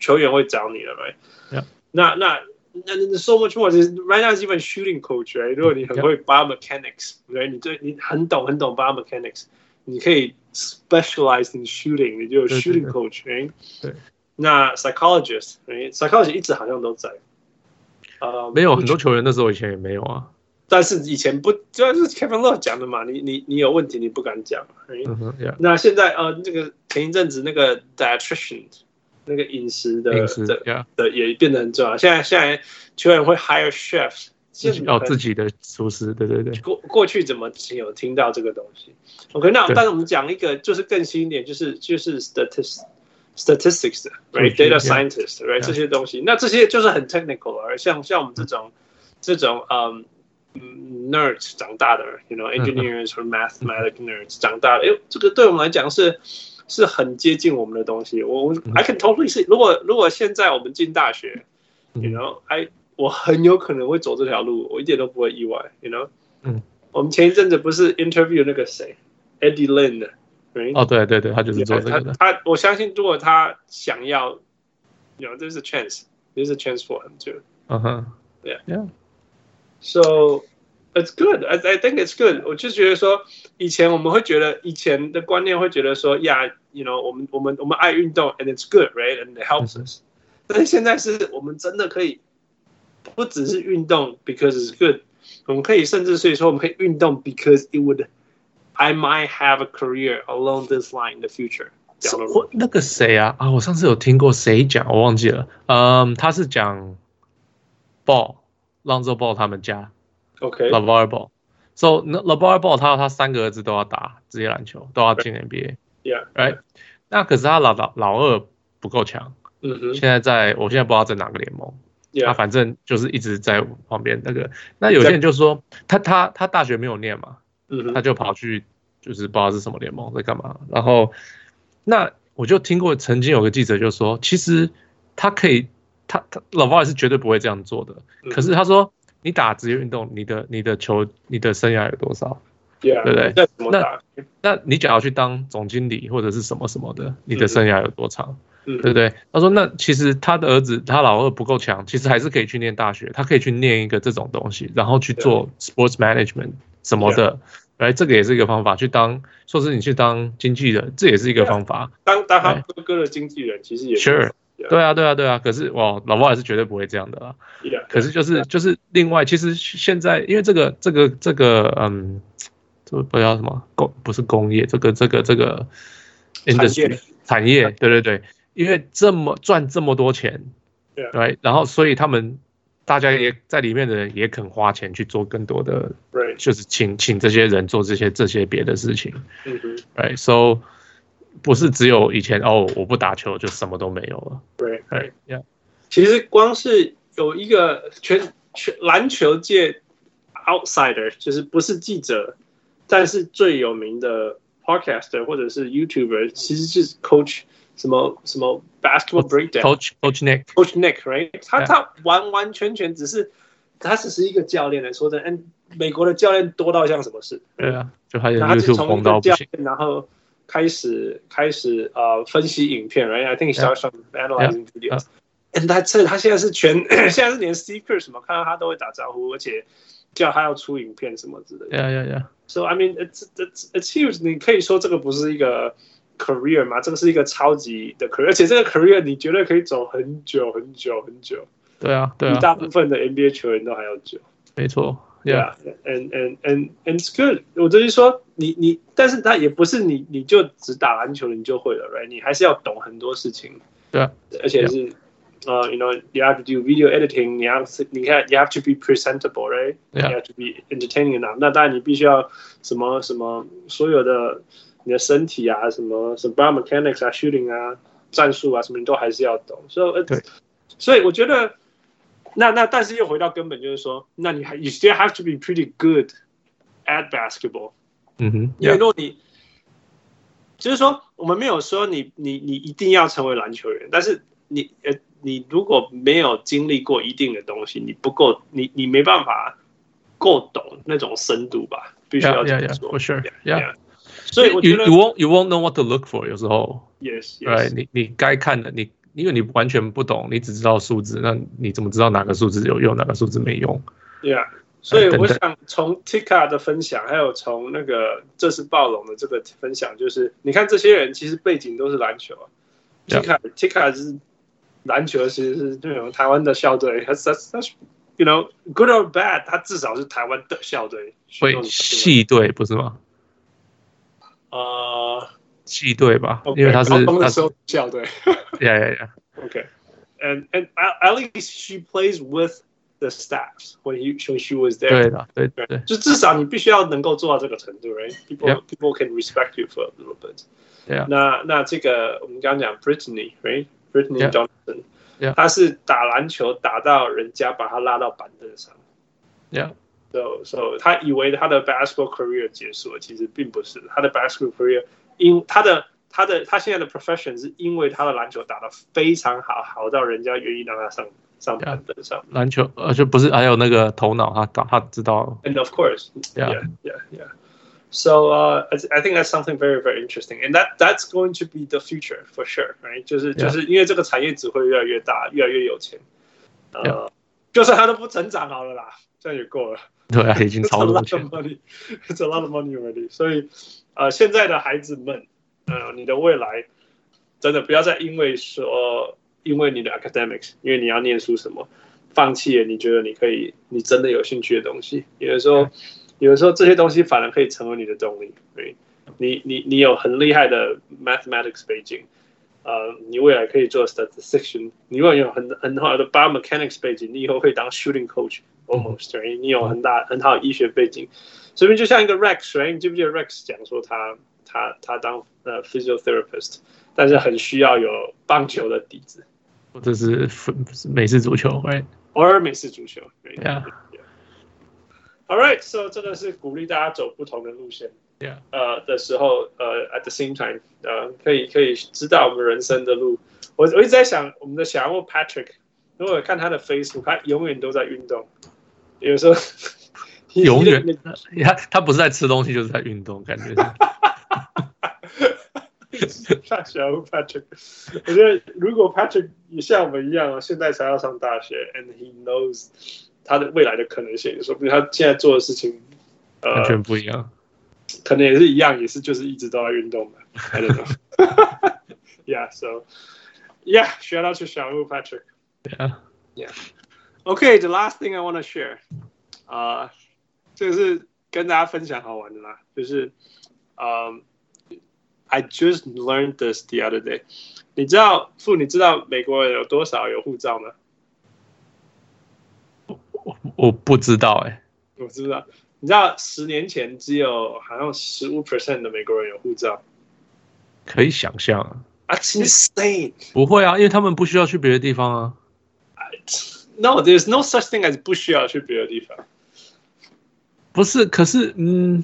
球员会找你了，right？那那那 so much more is right now is even shooting coach right？如果你很会 biomechanics，right？你对你很懂很懂 biomechanics，你可以 specialize in shooting，你就有 shooting coach，right？对。那 psychologist，right？psychologist 一直好像都在。呃，没有很多球员那时候以前也没有啊。但是以前不，主要是 Kevin Love 讲的嘛，你你你有问题你不敢讲。那现在呃，这个前一阵子那个 dietitian。那个饮食的食的的也变得很重要。现在现在球员会 hire chefs，自己哦，自己的厨师，对对对。过过去怎么只有听到这个东西？OK，那但是我们讲一个就是更新一点，就是就是 statistics statistics，right，data scientist，right，这些东西。那这些就是很 technical，而像像我们这种这种嗯 nerds 长大的，you know，engineers or mathematics nerds 长大的，哎，这个对我们来讲是。是很接近我们的东西，我 I can totally see。如果如果现在我们进大学，you know，I 我很有可能会走这条路，我一点都不会意外，you know。嗯，我们前一阵子不是 interview 那个谁，Eddie Lin，哦，对对对，他就是做这个的。他我相信，如果他想要，you know，there's a chance，there's a chance for him too。嗯哼，yeah，yeah。So It's good. I I think it's good. 我就觉得说，以前我们会觉得，以前的观念会觉得说，Yeah，you know，我们我们我们爱运动，and it's good, right? And it helps us. 但是现在是我们真的可以，不只是运动，because it's good。我们可以甚至所以说，我们可以运动，because it would, I might have a career along this line in the future. 我那个谁啊啊，我上次有听过谁讲，我忘记了。嗯，他是讲 Ball Lonzo Ball 他们家 ，OK，LeVar Ball，So LeVar Ball 他他三个儿子都要打职业篮球，都要进 NBA，Yeah，Right？那可是他老老老二不够强，嗯哼，现在在我现在不知道在哪个联盟，他反正就是一直在旁边那个。那有些人就说他他他大学没有念嘛，嗯，他就跑去就是不知道是什么联盟在干嘛，然后。那我就听过，曾经有个记者就说，其实他可以，他他老鲍也是绝对不会这样做的。可是他说，你打职业运动，你的你的球，你的生涯有多少？Yeah, 对不对？那那你想要去当总经理或者是什么什么的，你的生涯有多长？对不对？他说，那其实他的儿子，他老二不够强，其实还是可以去念大学，他可以去念一个这种东西，然后去做 sports management 什么的。哎，这个也是一个方法，去当说是你去当经纪人，这也是一个方法。当当他哥哥的经纪人，其实也是。Sure，对啊，对啊，对啊。可是哇，老鲍还是绝对不会这样的啦。可是就是就是另外，其实现在因为这个这个这个嗯，这个不知道什么工不是工业，这个这个这个 industry 产业，对对对，因为这么赚这么多钱，对，然后所以他们。大家也在里面的人也肯花钱去做更多的，就是请请这些人做这些这些别的事情，对，so 不是只有以前哦，我不打球就什么都没有了，对，对，其实光是有一个全全篮球界 outsider，就是不是记者，但是最有名的 podcaster 或者是 YouTuber，其实就是 coach。什么什么 basketball breakdown，coach coach Nick，coach Nick，right？他他完完全全只是他只是一个教练来说的，嗯，美国的教练多到像什么事？对啊，就还有他是从一个教练，然后开始开始呃分析影片，right？I think he started analyzing videos，and that's it。他现在是全现在是连 speaker 什么看到他都会打招呼，而且叫他要出影片什么之类的。Yeah yeah yeah。So I mean it's it's it's huge。你可以说这个不是一个。career 吗，这个是一个超级的 career，而且这个 career 你绝对可以走很久很久很久。对啊，对啊，比大部分的 NBA 球员都还要久。没错 ，Yeah，and and and and it's good。我就是说，你你，但是他也不是你你就只打篮球你就会了，right？你还是要懂很多事情。对啊，而且是呃，you know，you have to do video editing，你要你看，you have to be presentable，right？You have to be entertaining enough。那当然你必须要什么什么所有的。你的身体啊，什么什么 biomechanics 啊，shooting 啊，战术啊，什么你都还是要懂。所以，所以我觉得， 那那但是又回到根本，就是说，那你还 you still have to be pretty good at basketball。嗯哼，因为如果你就是说，我们没有说你你你一定要成为篮球员，但是你呃，你如果没有经历过一定的东西，你不够，你你没办法够懂那种深度吧？必须要这么说。For sure，yeah。所以我觉得 you, you won't you won't know what to look for 有时候，yes，, yes. right 你你该看的你 因为你完全不懂，你只知道数字，那你怎么知道哪个数字有用，哪个数字没用？Yeah，所以我想从 Tika 的分享，还有从那个这是暴龙的这个分享，就是你看这些人其实背景都是篮球啊。Tika Tika 是篮球，其实是那种台湾的校队，That's That's you know good or bad，他至少是台湾的校队，会系队不是吗？呃，系队吧，因为他是他是校队。Yeah, yeah, [laughs] yeah. Okay, and and at least she plays with the staffs when he when she was there. 对的，对对，就至少你必须要能够做到这个程度，right? People people can respect you for a little bit. Yeah. 那那这个我们刚刚讲 Brittany, right? Brittany Johnson. Yeah. 他是打篮球打到人家把他拉到板凳上。Yeah. So so 他以为他的 basketball career 结束了，其实并不是。他的 basketball career 因他的他的他现在的 profession 是因为他的篮球打得非常好，好到人家愿意让他上上板凳上。篮球而且不是还有那个头脑，他打他知道。And of course, yeah, yeah, yeah. So uh, I think that's something very very interesting, and that that's going to be the future for sure, right? 就是就是因为这个产业只会越来越大，越来越有钱。呃、uh, 就算他都不成长好了啦，这样也够了。对啊，已经超多钱。[laughs] It's a lot of money already。所以，呃，现在的孩子们，呃，你的未来真的不要再因为说，因为你的 academics，因为你要念书什么，放弃了你觉得你可以，你真的有兴趣的东西。有的时候，有的时候这些东西反而可以成为你的动力。对，你你你有很厉害的 mathematics 背景，呃，你未来可以做 statistician，你如果有很很好的 biomechanics 背景，你以后会当 shooting coach almost，嗯、你有很大很好的医学背景，所以就像一个 Rex，right？你记不记得 Rex 讲说他他他当呃 physiotherapist，但是很需要有棒球的底子，或者是美式足球，right，偶尔美式足球，right? Yeah. All right, so 真的是鼓励大家走不同的路线。Yeah. 呃的时候，呃，at the same time，呃，可以可以知道我们人生的路。我我一直在想，我们的小人物 Patrick，如果看他的 Facebook，他永远都在运动。有时候 [laughs] 永远，他他不是在吃东西，就是在运动，感觉。小人物 Patrick，我觉得如果 Patrick 也像我们一样，现在才要上大学，and he knows。他的未来的可能性，说不定他现在做的事情，呃，完全不一样，可能也是一样，也是就是一直都在运动的。I don't know. [laughs] Yeah, so yeah, shout out to Shawu Patrick. Yeah, yeah. Okay, the last thing I want to share，啊、uh,，这个是跟大家分享好玩的啦，就是，嗯、um,，I just learned this the other day。你知道，父，你知道美国人有多少有护照吗？我不知道哎、欸，我知道，你知道十年前只有好像十五 percent 的美国人有护照，可以想象啊，That's insane。不会啊，因为他们不需要去别的地方啊。No, there's no such thing as 不需要去别的地方。不是，可是嗯，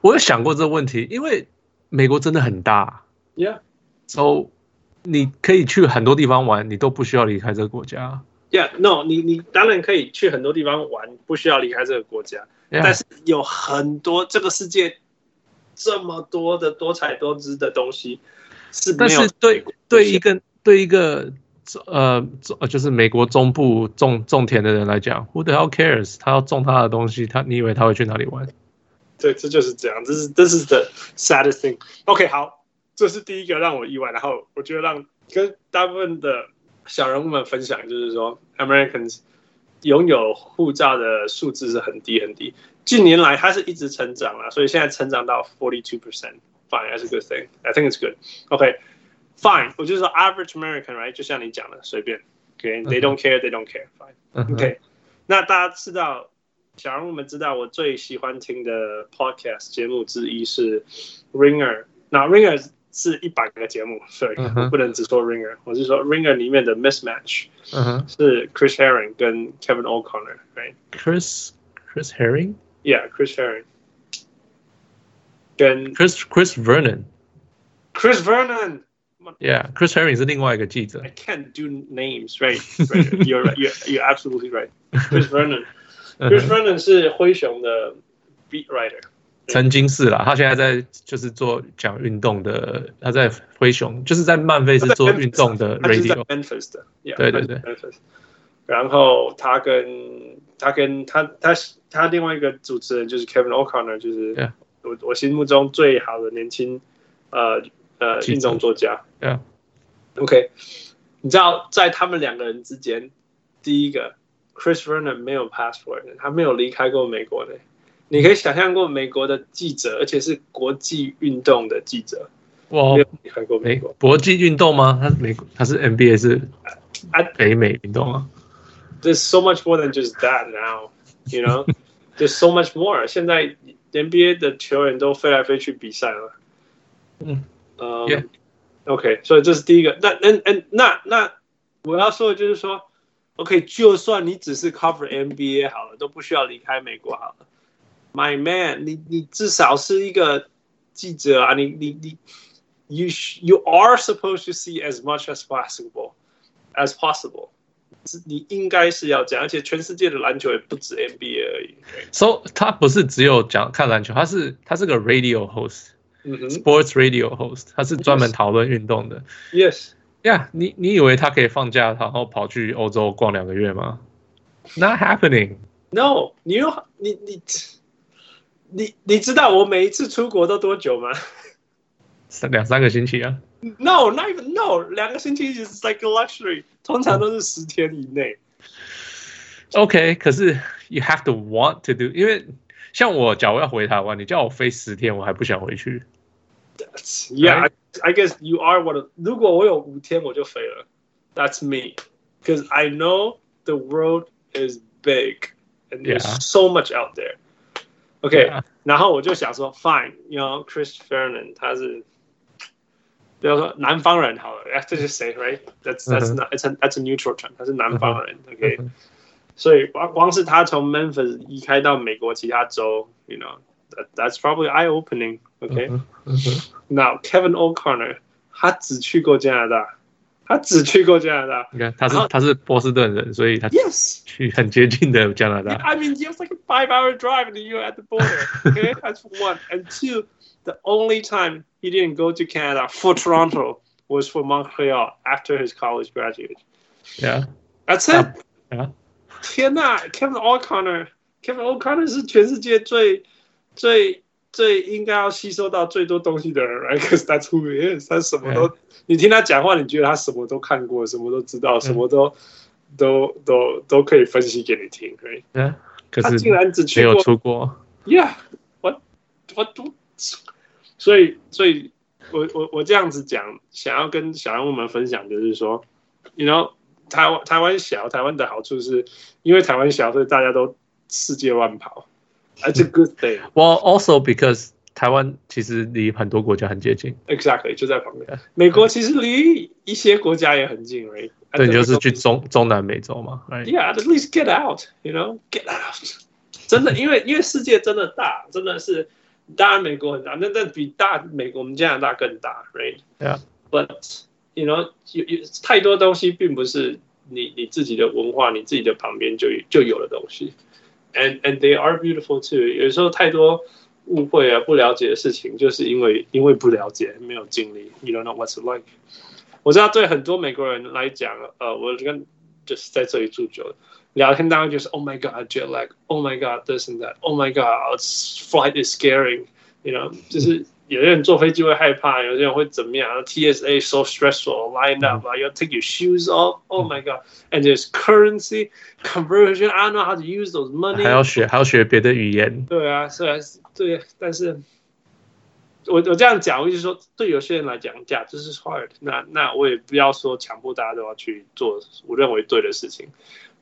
我有想过这个问题，因为美国真的很大，Yeah，so 你可以去很多地方玩，你都不需要离开这个国家。Yeah, no，你你当然可以去很多地方玩，不需要离开这个国家。Yeah. 但是有很多这个世界这么多的多彩多姿的东西是没有。但是对对一个对一个呃就是美国中部种种田的人来讲，Who the hell cares？他要种他的东西，他你以为他会去哪里玩？对，这就是这样，这是这是 the saddest thing。OK，好，这是第一个让我意外，然后我觉得让跟大部分的。小人物们分享，就是说，Americans 拥有护照的数字是很低很低。近年来，它是一直成长了，所以现在成长到 forty two percent。Fine，that's a good thing. I think it's good. OK. OK，fine。我就是说，average American，right？就像你讲的，随便。OK，they don't care，they don't care。Fine。OK，那大家知道，小人物们知道，我最喜欢听的 podcast 节目之一是 Ringer。那 Ringer。是一百个节目，所以我不能只说 Ringer，、uh -huh. 我是说 Ringer 里面的 Mismatch，、uh -huh. 是 Chris Herring 跟 Kevin O'Connor，right？Chris Chris Herring，Yeah，Chris Herring，跟 Chris Chris Vernon，Chris Vernon，Yeah，Chris Herring 是另外一个记者。I can't do names，right？Right？You're right，You're you're absolutely right，Chris Vernon，Chris Vernon 是灰熊的 beat writer。曾经是啦，他现在在就是做讲运动的，他在灰熊，就是在曼菲斯做运动的 radio。对对对。然后他跟他跟他他他另外一个主持人就是 Kevin O'Connor，就是我我心目中最好的年轻呃呃运动作家。OK，你知道在他们两个人之间，第一个 Chris Vernon 没有 passport，他没有离开过美国的。你可以想象过美国的记者，而且是国际运动的记者。哇，没有离开过美国。国际运动吗？他是美国，他是 NBA 是啊，北美运动啊。There's so much more than just that now, you know. [laughs] There's so much more. 现在 NBA 的球员都飞来飞去比赛了。嗯，呃、um,，OK，所以这是第一个。那、嗯嗯，那那我要说的就是说，OK，就算你只是 cover NBA 好了，都不需要离开美国好了。My man，你你至少是一个记者啊！你你你，you you are supposed to see as much as possible as possible。你应该是要这样，而且全世界的篮球也不止 NBA 而已。So 他不是只有讲看篮球，他是他是个 radio host，sports radio host，他是专门讨论运动的。Yes，呀，你你以为他可以放假，然后跑去欧洲逛两个月吗？Not happening。No，你又你你。你你知道我每一次出国都多久吗？三两三个星期啊？No, not even no，两个星期就是 like a luxury，通常都是十天以内。OK，可是 you have to want to do，因为像我假如要回台湾，你叫我飞十天，我还不想回去。Yeah, I, I guess you are one of. 如果我有五天，我就飞了。That's me, because I know the world is big and there's Yeah. so much out there. OK，、 Yeah. 然后我就想说，Fine，you know Chris Ferdinand 他是，比如说南方人好了，哎，这是谁？Right？That's that's Mhm. not it's a that's a neutral term，他是南方人。OK，、嗯所以光光是他从 Memphis 移开到美国其他州，you know，that that's probably eye opening。OK，、嗯嗯哼 Now Kevin O'Connor 他只去过加拿大，他只去过加拿大。你看他是然后他是波士顿人，所以他 Yes. 去很接近的加拿大。 I mean, you have like a five-hour drive, and you're at the border. Okay, [laughs] that's one. And two, the only time he didn't go to Canada for Toronto was for Montreal after his college graduate. Yeah, That's it. yeah. 天呐，Kevin O'Connor，Kevin O'Connor 是全世界最 最最应该要吸收到最多东西的人，right？Because that's who he is。他什么都，你听他讲话，你觉得他什么都看过，什么都知道，什么都、都都都可以分析给你听，right？Yeah，可是他竟然只没有去过出国。，Yeah，我我都，所以所以我我我这样子讲，想要跟小人物们分享，就是说，you know。台湾台湾小，台湾的好处是因为台湾小，所以大家都世界乱跑。That's a good thing. [laughs] Well, also because 台湾其实离很多国家很接近，Exactly，就在旁边。美国其实离一些国家也很近，right？对，你就是去中中南美洲嘛，right？Yeah, at least get out, you know, get out. [laughs] 真的，因为因为世界真的大，真的是，当然美国很大，那那比大美国我们加拿大更大，right? Yeah. But you know，有有太多东西并不是你你自己的文化，你自己的旁边就就有的东西 ，and and they are beautiful too。有时候太多误会啊，不了解的事情，就是因为因为不了解，没有经历，you don't know what's it like。我知道对很多美国人来讲，呃，我跟就是在这里住久了，聊天当中就是 Oh my God jet lag，Oh my God this and that，Oh my God flight is scaring，you know，就是。 有些人坐飞机会害怕，有些人会怎么样？TSA so stressful, line up 啊，要 take your shoes off. Oh my god! And there's currency conversion. I don't know how to use those money. 还要学还要学别的语言。对啊，虽然是对，但是我我这样讲，我就是说，对有些人来讲，价这是 hard 那。那那我也不要说强迫大家都要去做我认为对的事情。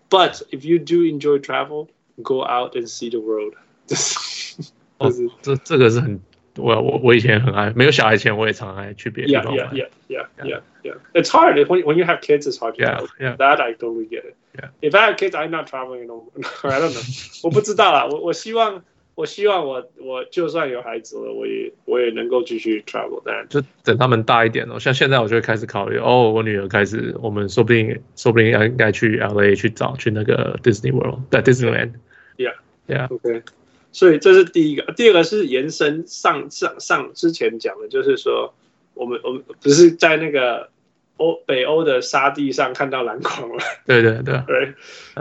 But if you do enjoy travel, go out and see the world [laughs] 这是。哦，这这个是很。 我我我以前很爱，没有小孩前我也常爱去别的地方 Yeah, yeah, yeah, yeah, yeah, yeah. It's hard when when you have kids. It's hard yeah. Yeah. That I totally get it. Yeah. If I have kids, I'm not traveling no. I don't know. 我不知道啦。我我希望我希望我我就算有孩子了，我也我也能够继续 travel。但就等他们大一点哦，像现在我就会开始考虑哦，我女儿开始，我们说不定说不定要应该去 LA 去找去那个 Disney World，在 Disneyland。Yeah, yeah. OK. 所以这是第一个，第二个是延伸上上上之前讲的，就是说我们我们不是在那个欧北欧的沙地上看到篮筐了，对对对，Right.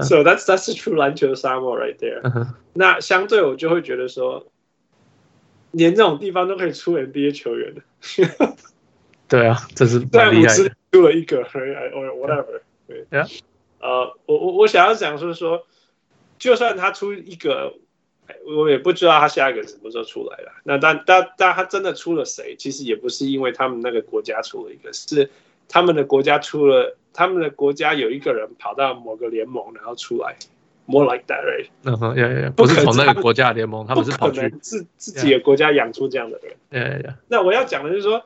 So that's that's true 篮球沙漠 right there. 那相对我就会觉得说，连这种地方都可以出 NBA 球员的，[laughs] 对啊，这是在蛮厉害的。出了一个，or whatever，对，呃，我我我想要讲就是说，就算他出一个。我也不知道他下一个什么时候出来了。那但但但他真的出了谁？其实也不是因为他们那个国家出了一个，是他们的国家出了，他们的国家有一个人跑到某个联盟然后出来，more like that right？嗯哼，呀呀，不是从那个国家联盟，他们是跑去自自己的国家养出这样的人。呀呀呀！那我要讲的就是说，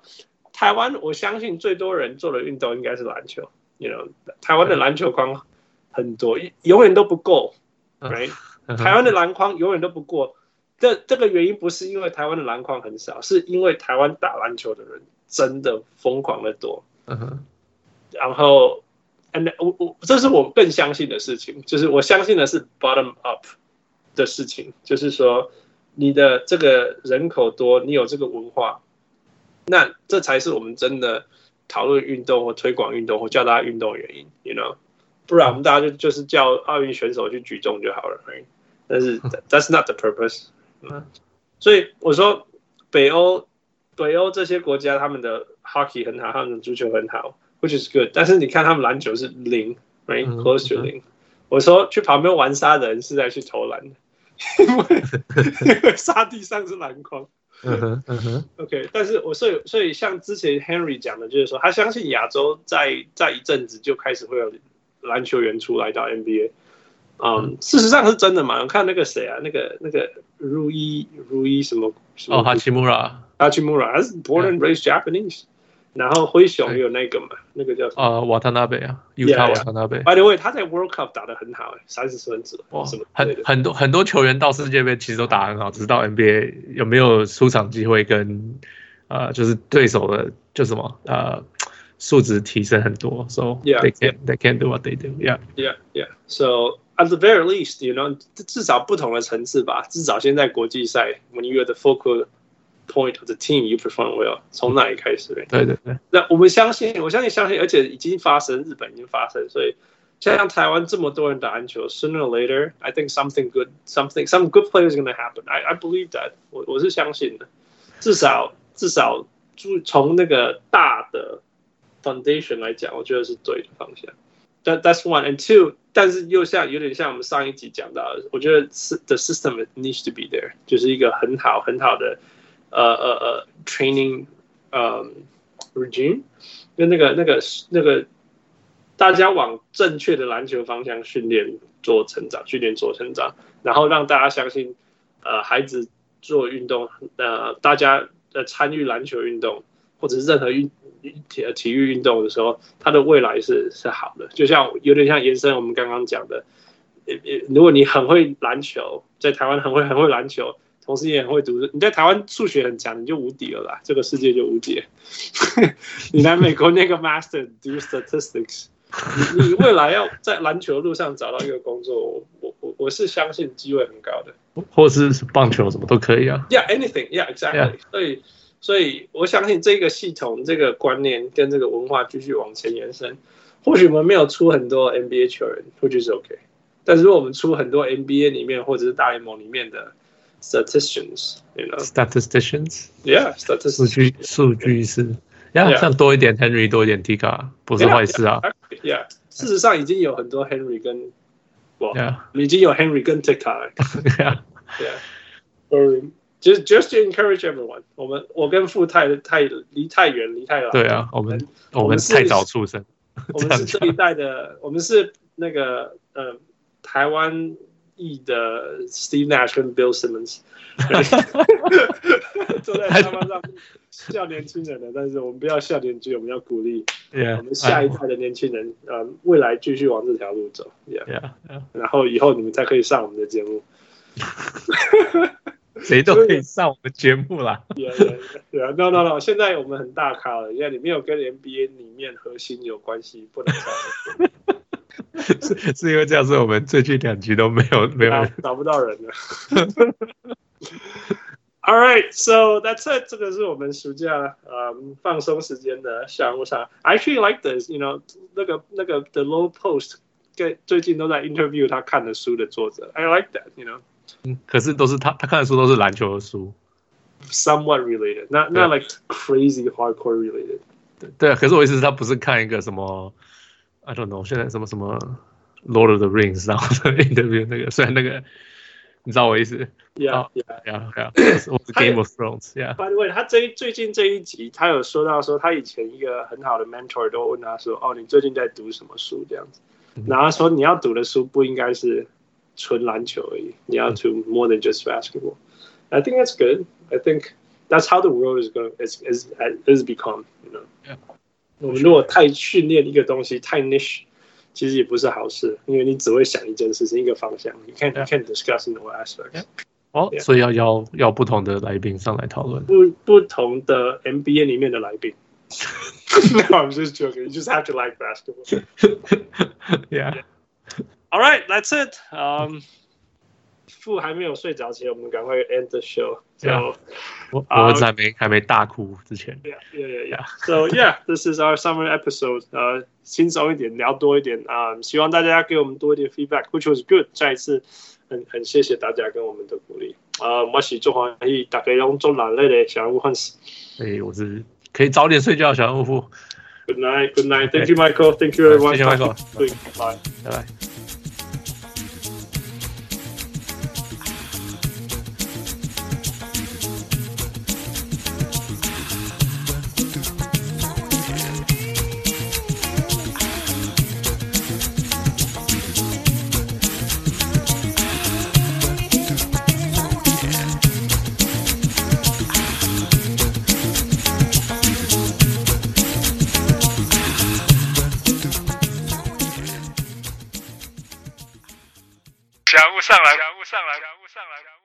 台湾我相信最多人做的运动应该是篮球。You know，台湾的篮球框很多，永远都不够，right？台湾的篮筐永远都不过，这这个原因不是因为台湾的篮筐很少，是因为台湾打篮球的人真的疯狂的多。嗯哼，然后，and 我我这是我更相信的事情，就是我相信的是 bottom up 的事情，就是说你的这个人口多，你有这个文化，那这才是我们真的讨论运动或推广运动或叫大家运动的原因，you know。不然我们大家就就是叫奥运选手去举重就好了，right? 但是 [laughs] that's not the purpose。所以我说北欧北欧这些国家他们的 hockey 很好，他们的足球很好，which is good。但是你看他们篮球是零，right? Close to 零。我说去旁边玩沙的人是在去投篮的，因为 [laughs] 因为沙地上是篮筐。嗯哼嗯哼。OK，但是我所以所以像之前 Henry 讲的，就是说他相信亚洲在在一阵子就开始会有篮球员出来到 NBA。嗯，事实上是真的嘛？我看那个谁啊，那个那个如一如一什么什么哦，哈奇穆拉，哈奇穆拉，他是 born and raised Japanese。然后灰熊有那个嘛，那个叫什么？啊，瓦特纳贝啊，犹他瓦特纳贝。By the way，他在 World Cup 打得很好，三十分子。哇，很很多很多球员到世界杯其实都打很好，只是到 NBA 有没有出场机会跟呃，就是对手的就什么呃素质提升很多。So they can they can do what they do. Yeah, yeah, yeah. So at the very least, you know，至少不同的层次吧。至少现在国际赛，when you are the focal point of the team you perform well，从哪里开始？对对对。那我们相信，我相信相信，而且已经发生，日本已经发生，所以像台湾这么多人打篮球，sooner or later，I think something good, something some good play is going to happen. I I believe that，我我是相信的。至少至少就从那个大的 foundation 来讲，我觉得是对的方向。That that's one and two， 但是又像有点像我们上一集讲到的，我觉得是 the system needs to be there，就是一个很好很好的。呃呃呃，training，呃、regime，跟那个那个那个，大家往正确的篮球方向训练做成长，训练做成长，然后让大家相信，呃，孩子做运动，呃，大家呃参与篮球运动或者是任何运体体育运动的时候，它的未来是是好的，就像有点像延伸我们刚刚讲的，如果你很会篮球，在台湾很会很会篮球。同时也很会读书，你在台湾数学很强，你就无敌了啦，这个世界就无解。[laughs] 你来美国那个 master do statistics，你你未来要在篮球路上找到一个工作，我我我是相信机会很高的，或是棒球什么都可以啊。Yeah，anything，yeah，exactly。所以所以我相信这个系统、这个观念跟这个文化继续往前延伸。或许我们没有出很多 NBA 球员，或许是 OK，但是如果我们出很多 NBA 里面或者是大联盟里面的。statisticians，you know，statisticians，yeah，数据数据是，呀，像多一点 Henry，多一点 Tika，不是坏事啊。Yeah，事实上已经有很多 Henry 跟，哇，已经有 Henry 跟 Tika。[laughs] 就是 just to encourage everyone，我们我跟富太太离太远，离太远。对啊，我们我们太早出生，我们是这一代的，我们是那个呃台湾。裔的 Steve Nash 跟 Bill Simmons [laughs] [laughs] 坐在沙发上 [laughs] 笑年轻人的，但是我们不要笑年轻人，我们要鼓励我们下一代的年轻人，呃，未来继续往这条路走 yeah. 然后以后你们才可以上我们的节目，谁都可以上我们节目啦。对啊，对啊，No No No，现在我们很大咖了，因为你没有跟 NBA 里面核心有关系，不能上。[laughs] 是是因为这样，是我们最近两集都没有没有找不到人了。[laughs] All right, so that's it。这个是我们暑假呃、um, 放松时间的项目上。I actually like this, you know，那个那个 The Low Post 最最近都在 interview 他看的书的作者。I like that, you know。嗯，可是都是他他看的书都是篮球的书，somewhat related, not not like crazy hardcore related。对对，可是我意思是，他不是看一个什么。I don't know，现在什么什么 Lord of the Rings，然后 interview 那个，虽然那个你知道我意思？Yeah yeah yeah yeah，我是 Game of Thrones，Yeah。By the way，他这最近这一集，他有说到说，他以前一个很好的 mentor 都问他说：“哦，你最近在读什么书？”这样子，然后他说：“你要读的书不应该是纯篮球而已，你要 to more than just basketball。” I think that's good. I think that's how the world is going is is is become. You know. Yeah. 我们如果太训练一个东西太 niche，其实也不是好事，因为你只会想一件事情一个方向。你看，你看 discuss in all aspects。哦，所以要要要不同的来宾上来讨论。不不同的 NBA 里面的来宾。 no, I'm [laughs] just joking. You just have to like basketball. [laughs] Yeah. All right, that's it. Um. 父还没有睡着前，我们赶快 end the show。So，我儿子还没还没大哭之前。Yeah, yeah, yeah, yeah. So yeah, this is our summer episode. 呃，轻松一点，聊多一点啊。希望大家给我们多一点 feedback，which was good。再一次，很很谢谢大家跟我们的鼓励。啊，我是中华裔，大家用中南类的小人物欢喜。哎，我是可以早点睡觉小人物。Good night, good night. Thank you, Michael. Thank you, everyone. 谢谢 Michael. Bye. Bye. va. Ciao.